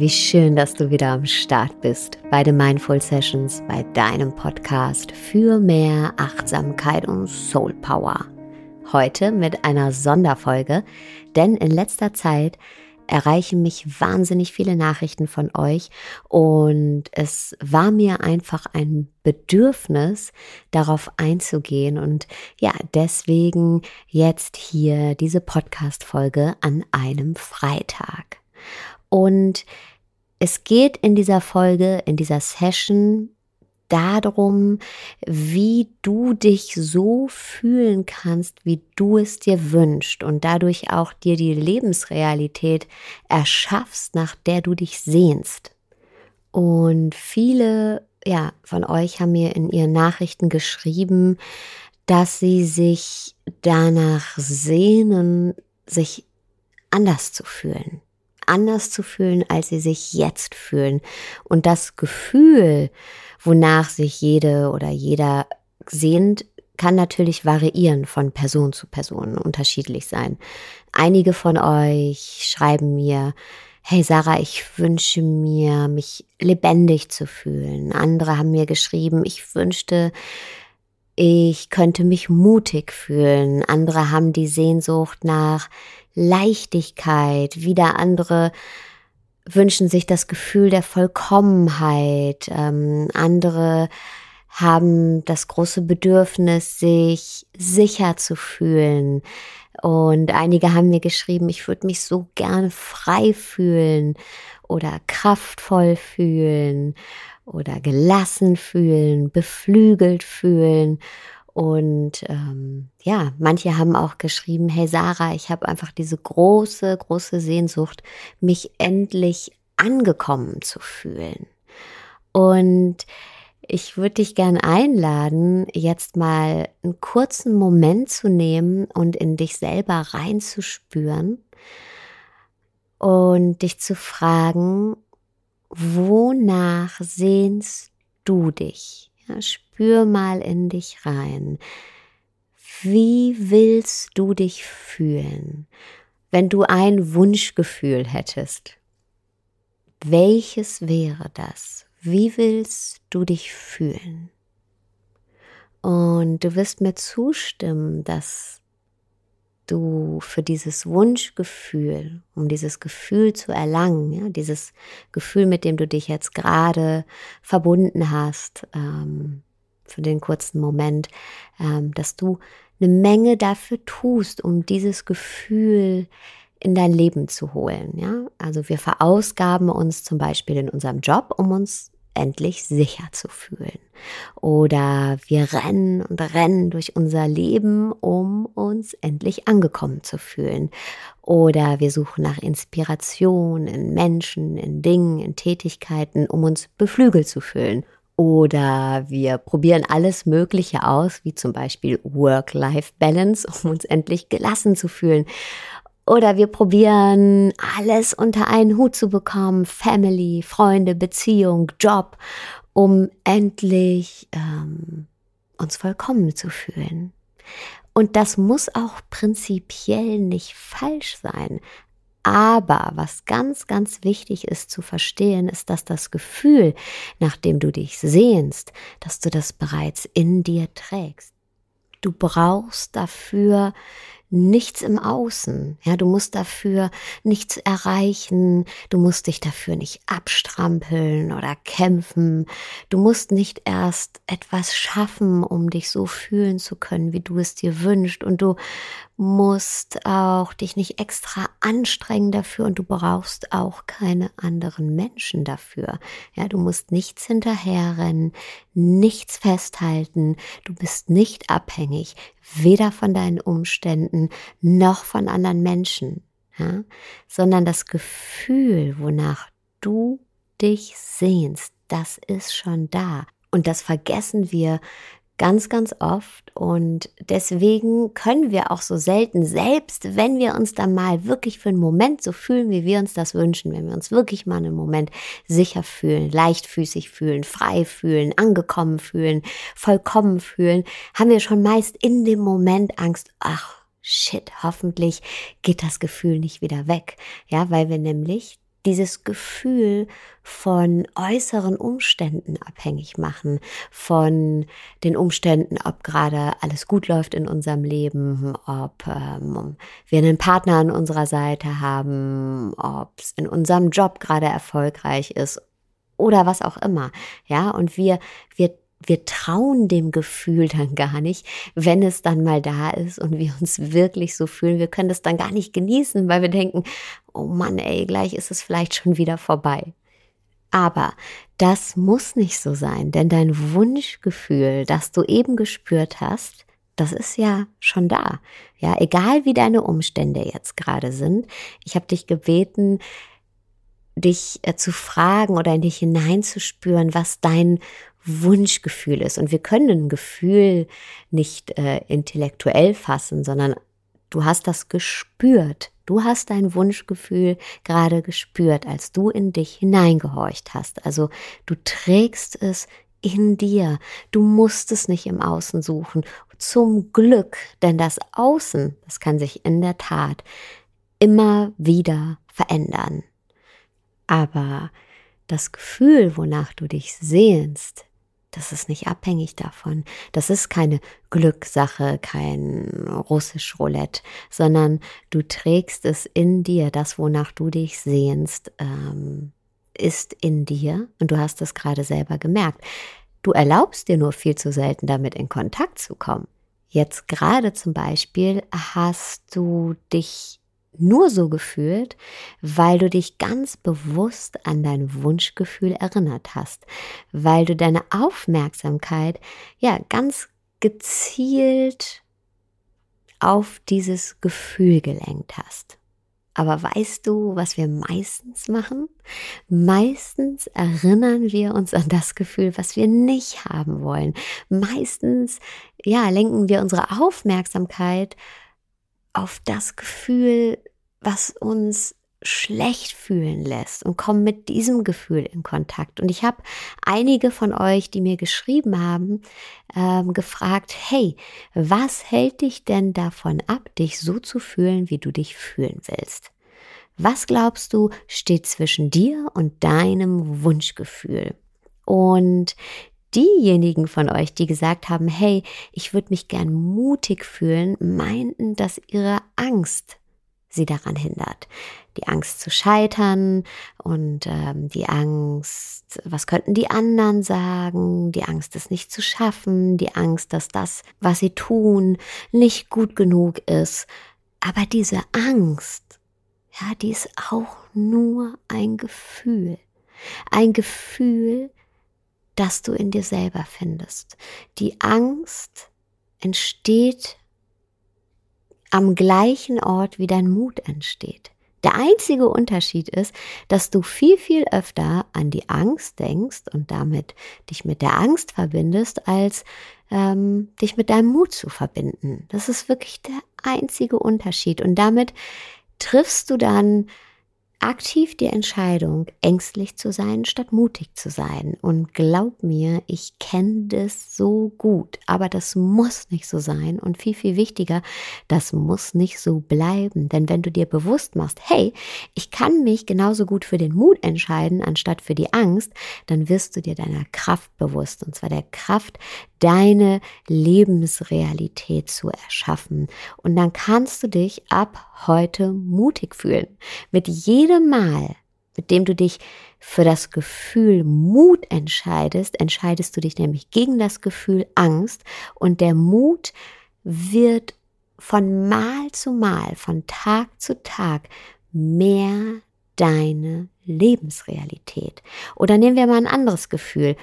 Wie schön, dass du wieder am Start bist bei den Mindful Sessions, bei deinem Podcast für mehr Achtsamkeit und Soul Power. Heute mit einer Sonderfolge, denn in letzter Zeit erreichen mich wahnsinnig viele Nachrichten von euch und es war mir einfach ein Bedürfnis, darauf einzugehen und ja, deswegen jetzt hier diese Podcast-Folge an einem Freitag. Und es geht in dieser Folge, in dieser Session darum, wie du dich so fühlen kannst, wie du es dir wünschst und dadurch auch dir die Lebensrealität erschaffst, nach der du dich sehnst. Und viele ja, von euch haben mir in ihren Nachrichten geschrieben, dass sie sich danach sehnen, sich anders zu fühlen anders zu fühlen, als sie sich jetzt fühlen. Und das Gefühl, wonach sich jede oder jeder sehnt, kann natürlich variieren von Person zu Person, unterschiedlich sein. Einige von euch schreiben mir, hey Sarah, ich wünsche mir, mich lebendig zu fühlen. Andere haben mir geschrieben, ich wünschte, ich könnte mich mutig fühlen. Andere haben die Sehnsucht nach Leichtigkeit, wieder andere wünschen sich das Gefühl der Vollkommenheit, ähm, andere haben das große Bedürfnis, sich sicher zu fühlen. Und einige haben mir geschrieben, ich würde mich so gern frei fühlen oder kraftvoll fühlen oder gelassen fühlen, beflügelt fühlen. Und ähm, ja, manche haben auch geschrieben, hey Sarah, ich habe einfach diese große, große Sehnsucht, mich endlich angekommen zu fühlen. Und ich würde dich gern einladen, jetzt mal einen kurzen Moment zu nehmen und in dich selber reinzuspüren und dich zu fragen, wonach sehnst du dich? Ja, spür mal in dich rein. Wie willst du dich fühlen, wenn du ein Wunschgefühl hättest? Welches wäre das? Wie willst du dich fühlen? Und du wirst mir zustimmen, dass du für dieses Wunschgefühl, um dieses Gefühl zu erlangen, ja, dieses Gefühl, mit dem du dich jetzt gerade verbunden hast, ähm, für den kurzen Moment, ähm, dass du eine Menge dafür tust, um dieses Gefühl in dein Leben zu holen. Ja? Also wir verausgaben uns zum Beispiel in unserem Job, um uns endlich sicher zu fühlen. Oder wir rennen und rennen durch unser Leben, um uns endlich angekommen zu fühlen. Oder wir suchen nach Inspiration in Menschen, in Dingen, in Tätigkeiten, um uns beflügelt zu fühlen. Oder wir probieren alles Mögliche aus, wie zum Beispiel Work-Life-Balance, um uns endlich gelassen zu fühlen. Oder wir probieren alles unter einen Hut zu bekommen, Family, Freunde, Beziehung, Job, um endlich ähm, uns vollkommen zu fühlen. Und das muss auch prinzipiell nicht falsch sein. Aber was ganz, ganz wichtig ist zu verstehen, ist, dass das Gefühl, nachdem du dich sehnst, dass du das bereits in dir trägst. Du brauchst dafür nichts im Außen. Ja, du musst dafür nichts erreichen. Du musst dich dafür nicht abstrampeln oder kämpfen. Du musst nicht erst etwas schaffen, um dich so fühlen zu können, wie du es dir wünschst. Und du musst auch dich nicht extra anstrengen dafür und du brauchst auch keine anderen Menschen dafür. Ja, du musst nichts hinterherrennen, nichts festhalten. Du bist nicht abhängig, weder von deinen Umständen noch von anderen Menschen, ja, sondern das Gefühl, wonach du dich sehnst, das ist schon da. Und das vergessen wir ganz, ganz oft. Und deswegen können wir auch so selten, selbst wenn wir uns dann mal wirklich für einen Moment so fühlen, wie wir uns das wünschen, wenn wir uns wirklich mal einen Moment sicher fühlen, leichtfüßig fühlen, frei fühlen, angekommen fühlen, vollkommen fühlen, haben wir schon meist in dem Moment Angst, ach, shit, hoffentlich geht das Gefühl nicht wieder weg. Ja, weil wir nämlich dieses Gefühl von äußeren Umständen abhängig machen, von den Umständen, ob gerade alles gut läuft in unserem Leben, ob ähm, wir einen Partner an unserer Seite haben, ob es in unserem Job gerade erfolgreich ist oder was auch immer. Ja, und wir, wir wir trauen dem Gefühl dann gar nicht, wenn es dann mal da ist und wir uns wirklich so fühlen. Wir können das dann gar nicht genießen, weil wir denken, oh Mann, ey, gleich ist es vielleicht schon wieder vorbei. Aber das muss nicht so sein, denn dein Wunschgefühl, das du eben gespürt hast, das ist ja schon da. Ja, egal wie deine Umstände jetzt gerade sind. Ich habe dich gebeten, dich äh, zu fragen oder in dich hineinzuspüren, was dein Wunschgefühl ist. Und wir können ein Gefühl nicht äh, intellektuell fassen, sondern du hast das gespürt. Du hast dein Wunschgefühl gerade gespürt, als du in dich hineingehorcht hast. Also du trägst es in dir. Du musst es nicht im Außen suchen. Zum Glück, denn das Außen, das kann sich in der Tat immer wieder verändern. Aber das Gefühl, wonach du dich sehnst, das ist nicht abhängig davon. Das ist keine Glückssache, kein russisch Roulette, sondern du trägst es in dir. Das, wonach du dich sehnst, ähm, ist in dir und du hast es gerade selber gemerkt. Du erlaubst dir nur viel zu selten damit in Kontakt zu kommen. Jetzt gerade zum Beispiel hast du dich nur so gefühlt, weil du dich ganz bewusst an dein Wunschgefühl erinnert hast, weil du deine Aufmerksamkeit ja ganz gezielt auf dieses Gefühl gelenkt hast. Aber weißt du, was wir meistens machen? Meistens erinnern wir uns an das Gefühl, was wir nicht haben wollen. Meistens, ja, lenken wir unsere Aufmerksamkeit auf das Gefühl, was uns schlecht fühlen lässt und kommen mit diesem Gefühl in Kontakt. Und ich habe einige von euch, die mir geschrieben haben, ähm, gefragt, hey, was hält dich denn davon ab, dich so zu fühlen, wie du dich fühlen willst? Was glaubst du, steht zwischen dir und deinem Wunschgefühl? Und diejenigen von euch, die gesagt haben, hey, ich würde mich gern mutig fühlen, meinten, dass ihre Angst sie daran hindert. Die Angst zu scheitern und ähm, die Angst, was könnten die anderen sagen, die Angst, es nicht zu schaffen, die Angst, dass das, was sie tun, nicht gut genug ist. Aber diese Angst, ja, die ist auch nur ein Gefühl. Ein Gefühl, das du in dir selber findest. Die Angst entsteht am gleichen Ort wie dein Mut entsteht. Der einzige Unterschied ist, dass du viel, viel öfter an die Angst denkst und damit dich mit der Angst verbindest, als ähm, dich mit deinem Mut zu verbinden. Das ist wirklich der einzige Unterschied. Und damit triffst du dann aktiv die Entscheidung, ängstlich zu sein, statt mutig zu sein. Und glaub mir, ich kenne das so gut. Aber das muss nicht so sein. Und viel, viel wichtiger, das muss nicht so bleiben. Denn wenn du dir bewusst machst, hey, ich kann mich genauso gut für den Mut entscheiden, anstatt für die Angst, dann wirst du dir deiner Kraft bewusst. Und zwar der Kraft, deine Lebensrealität zu erschaffen. Und dann kannst du dich ab heute mutig fühlen. Mit jedem Mal, mit dem du dich für das Gefühl Mut entscheidest, entscheidest du dich nämlich gegen das Gefühl Angst und der Mut wird von Mal zu Mal, von Tag zu Tag mehr deine Lebensrealität. Oder nehmen wir mal ein anderes Gefühl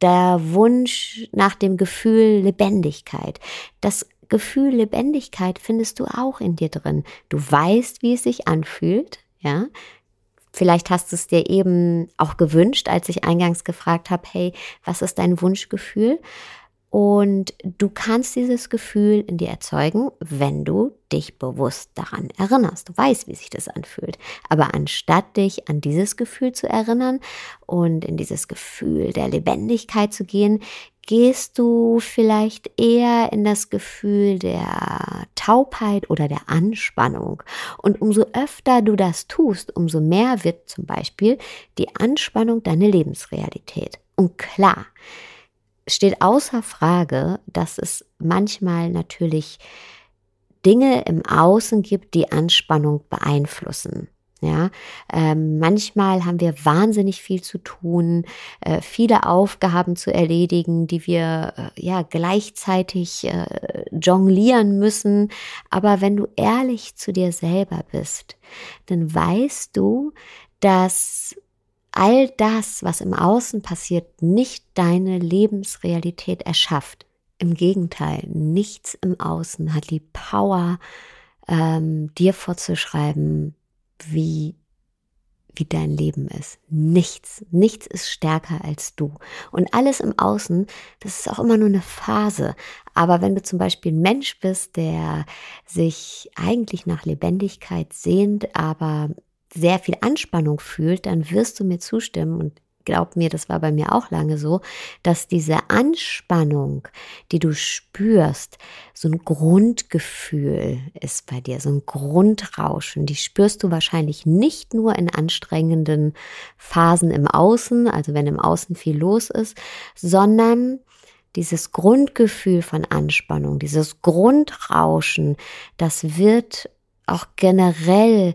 der Wunsch nach dem Gefühl Lebendigkeit. Das Gefühl Lebendigkeit findest du auch in dir drin. Du weißt, wie es sich anfühlt, ja. Vielleicht hast du es dir eben auch gewünscht, als ich eingangs gefragt habe, hey, was ist dein Wunschgefühl? Und du kannst dieses Gefühl in dir erzeugen, wenn du dich bewusst daran erinnerst. Du weißt, wie sich das anfühlt. Aber anstatt dich an dieses Gefühl zu erinnern und in dieses Gefühl der Lebendigkeit zu gehen, gehst du vielleicht eher in das Gefühl der Taubheit oder der Anspannung. Und umso öfter du das tust, umso mehr wird zum Beispiel die Anspannung deine Lebensrealität. Und klar, steht außer Frage, dass es manchmal natürlich Dinge im Außen gibt, die Anspannung beeinflussen. Ja, ähm, manchmal haben wir wahnsinnig viel zu tun, äh, viele Aufgaben zu erledigen, die wir äh, ja gleichzeitig äh, jonglieren müssen. Aber wenn du ehrlich zu dir selber bist, dann weißt du, dass all das, was im Außen passiert, nicht deine Lebensrealität erschafft. Im Gegenteil, nichts im Außen hat die Power, ähm, dir vorzuschreiben, wie, wie dein Leben ist. Nichts, nichts ist stärker als du. Und alles im Außen, das ist auch immer nur eine Phase. Aber wenn du zum Beispiel ein Mensch bist, der sich eigentlich nach Lebendigkeit sehnt, aber sehr viel Anspannung fühlt, dann wirst du mir zustimmen und glaub mir, das war bei mir auch lange so, dass diese Anspannung, die du spürst, so ein Grundgefühl ist bei dir, so ein Grundrauschen. Die spürst du wahrscheinlich nicht nur in anstrengenden Phasen im Außen, also wenn im Außen viel los ist, sondern dieses Grundgefühl von Anspannung, dieses Grundrauschen, das wird auch generell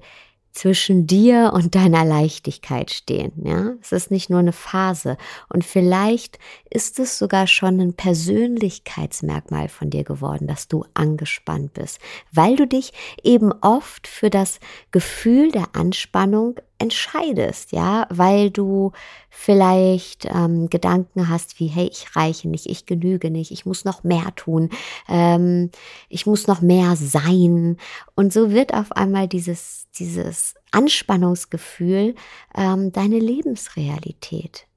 zwischen dir und deiner Leichtigkeit stehen. Ja, es ist nicht nur eine Phase. Und vielleicht ist es sogar schon ein Persönlichkeitsmerkmal von dir geworden, dass du angespannt bist, weil du dich eben oft für das Gefühl der Anspannung entscheidest, ja, weil du vielleicht ähm, Gedanken hast wie, hey, ich reiche nicht, ich genüge nicht, ich muss noch mehr tun, ähm, ich muss noch mehr sein. Und so wird auf einmal dieses, dieses Anspannungsgefühl ähm, deine Lebensrealität.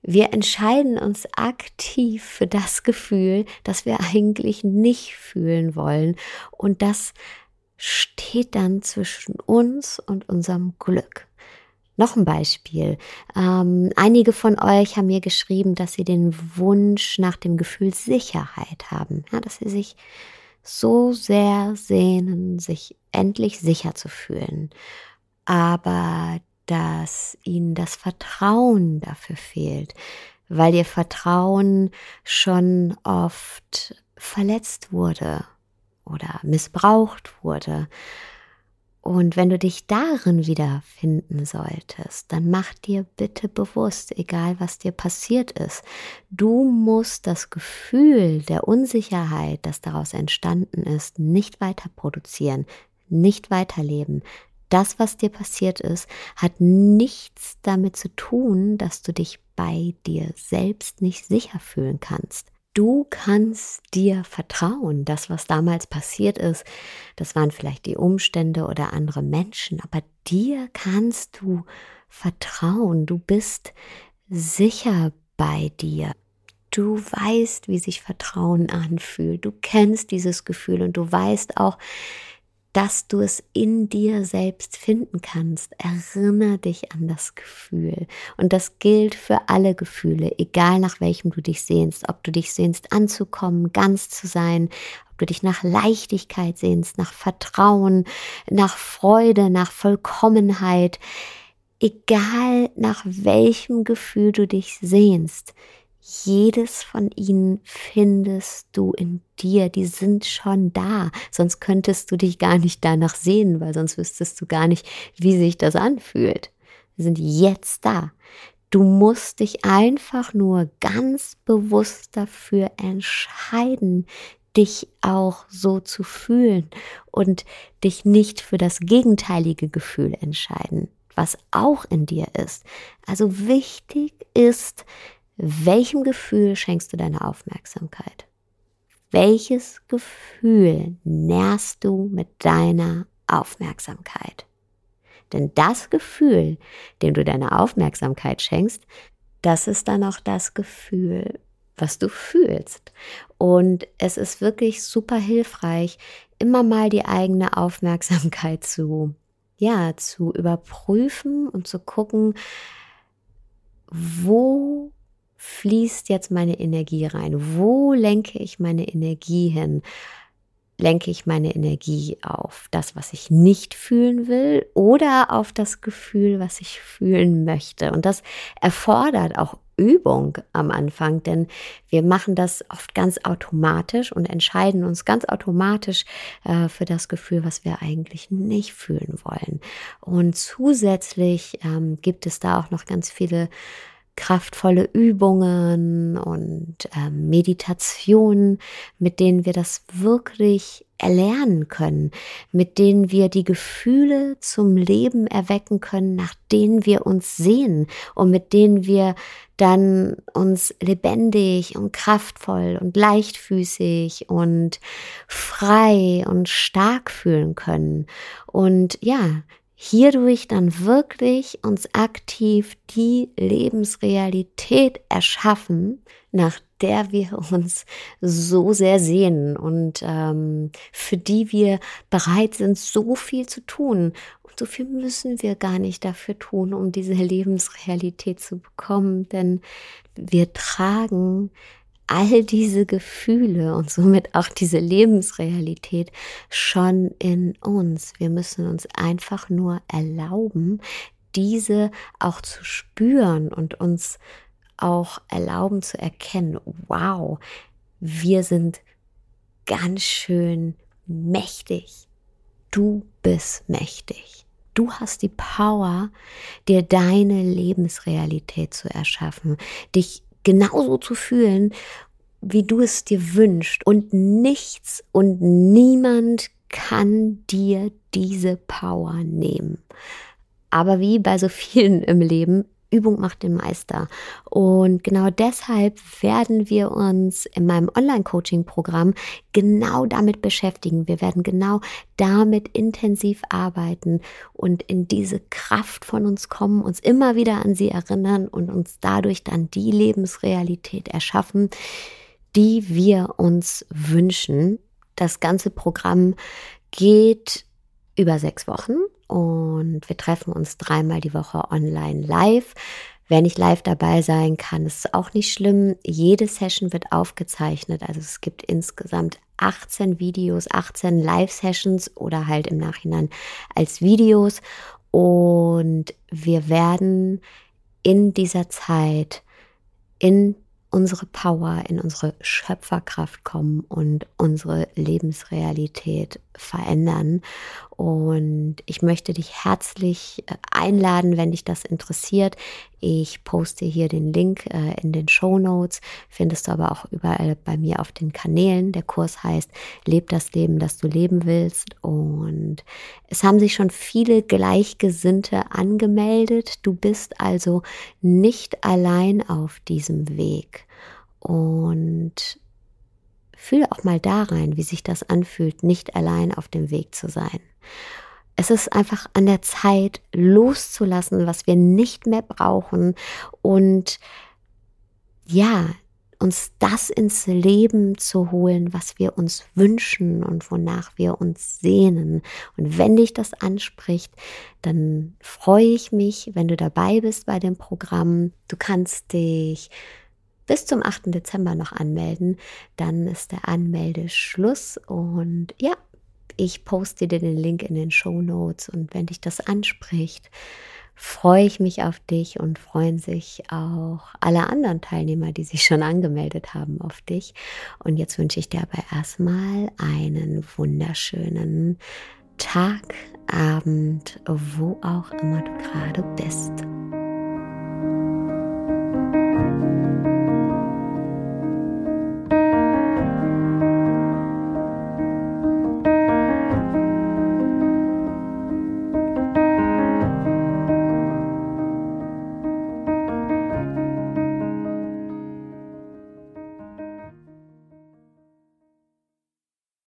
Wir entscheiden uns aktiv für das Gefühl, das wir eigentlich nicht fühlen wollen. Und das steht dann zwischen uns und unserem Glück. Noch ein Beispiel. Ähm, einige von euch haben mir geschrieben, dass sie den Wunsch nach dem Gefühl Sicherheit haben, ja, dass sie sich so sehr sehnen, sich endlich sicher zu fühlen, aber dass ihnen das Vertrauen dafür fehlt, weil ihr Vertrauen schon oft verletzt wurde oder missbraucht wurde und wenn du dich darin wiederfinden solltest, dann mach dir bitte bewusst, egal was dir passiert ist, du musst das Gefühl der Unsicherheit, das daraus entstanden ist, nicht weiter produzieren, nicht weiterleben. Das, was dir passiert ist, hat nichts damit zu tun, dass du dich bei dir selbst nicht sicher fühlen kannst. Du kannst dir vertrauen. Das, was damals passiert ist, das waren vielleicht die Umstände oder andere Menschen, aber dir kannst du vertrauen. Du bist sicher bei dir. Du weißt, wie sich Vertrauen anfühlt. Du kennst dieses Gefühl und du weißt auch, dass du es in dir selbst finden kannst. Erinnere dich an das Gefühl. Und das gilt für alle Gefühle, egal nach welchem du dich sehnst. Ob du dich sehnst anzukommen, ganz zu sein, ob du dich nach Leichtigkeit sehnst, nach Vertrauen, nach Freude, nach Vollkommenheit. Egal nach welchem Gefühl du dich sehnst, jedes von ihnen findest du in dir, die sind schon da, sonst könntest du dich gar nicht danach sehen, weil sonst wüsstest du gar nicht, wie sich das anfühlt. Sie sind jetzt da. Du musst dich einfach nur ganz bewusst dafür entscheiden, dich auch so zu fühlen und dich nicht für das gegenteilige Gefühl entscheiden, was auch in dir ist. Also wichtig ist, welchem Gefühl schenkst du deine Aufmerksamkeit? Welches Gefühl nährst du mit deiner Aufmerksamkeit? Denn das Gefühl, dem du deine Aufmerksamkeit schenkst, das ist dann auch das Gefühl, was du fühlst. Und es ist wirklich super hilfreich, immer mal die eigene Aufmerksamkeit zu, ja, zu überprüfen und zu gucken, wo fließt jetzt meine Energie rein? Wo lenke ich meine Energie hin? lenke ich meine Energie auf das, was ich nicht fühlen will oder auf das Gefühl, was ich fühlen möchte. Und das erfordert auch Übung am Anfang, denn wir machen das oft ganz automatisch und entscheiden uns ganz automatisch äh, für das Gefühl, was wir eigentlich nicht fühlen wollen. Und zusätzlich ähm, gibt es da auch noch ganz viele kraftvolle Übungen und äh, Meditationen, mit denen wir das wirklich erlernen können, mit denen wir die Gefühle zum Leben erwecken können, nach denen wir uns sehen und mit denen wir dann uns lebendig und kraftvoll und leichtfüßig und frei und stark fühlen können. Und ja, hierdurch dann wirklich uns aktiv die Lebensrealität erschaffen, nach der wir uns so sehr sehnen und ähm, für die wir bereit sind, so viel zu tun. Und so viel müssen wir gar nicht dafür tun, um diese Lebensrealität zu bekommen, denn wir tragen all diese Gefühle und somit auch diese Lebensrealität schon in uns. Wir müssen uns einfach nur erlauben, diese auch zu spüren und uns auch erlauben zu erkennen, wow, wir sind ganz schön mächtig. Du bist mächtig. Du hast die Power, dir deine Lebensrealität zu erschaffen, dich genauso zu fühlen, wie du es dir wünschst. Und nichts und niemand kann dir diese Power nehmen. Aber wie bei so vielen im Leben Übung macht den Meister. Und genau deshalb werden wir uns in meinem Online-Coaching-Programm genau damit beschäftigen. Wir werden genau damit intensiv arbeiten und in diese Kraft von uns kommen, uns immer wieder an sie erinnern und uns dadurch dann die Lebensrealität erschaffen, die wir uns wünschen. Das ganze Programm geht über sechs Wochen und wir treffen uns dreimal die Woche online live. Wer nicht live dabei sein kann, ist auch nicht schlimm. Jede Session wird aufgezeichnet. Also es gibt insgesamt 18 Videos, 18 Live-Sessions oder halt im Nachhinein als Videos. Und wir werden in dieser Zeit in unsere Power, in unsere Schöpferkraft kommen und unsere Lebensrealität verändern. Und ich möchte dich herzlich äh, einladen, wenn dich das interessiert. Ich poste hier den Link äh, in den Show Notes, findest du aber auch überall bei mir auf den Kanälen. Der Kurs heißt Leb das Leben, das du leben willst. Und es haben sich schon viele Gleichgesinnte angemeldet. Du bist also nicht allein auf diesem Weg. Und fühle auch mal da rein, wie sich das anfühlt, nicht allein auf dem Weg zu sein. Es ist einfach an der Zeit, loszulassen, was wir nicht mehr brauchen und ja, uns das ins Leben zu holen, was wir uns wünschen und wonach wir uns sehnen. Und wenn dich das anspricht, dann freue ich mich, wenn du dabei bist bei dem Programm. Du kannst dich bis zum 8. Dezember noch anmelden. Dann ist der Anmeldeschluss und ja, ich poste dir den Link in den Show Notes und wenn dich das anspricht, freue ich mich auf dich und freuen sich auch alle anderen Teilnehmer, die sich schon angemeldet haben, auf dich. Und jetzt wünsche ich dir aber erstmal einen wunderschönen Tag, Abend, wo auch immer du gerade bist.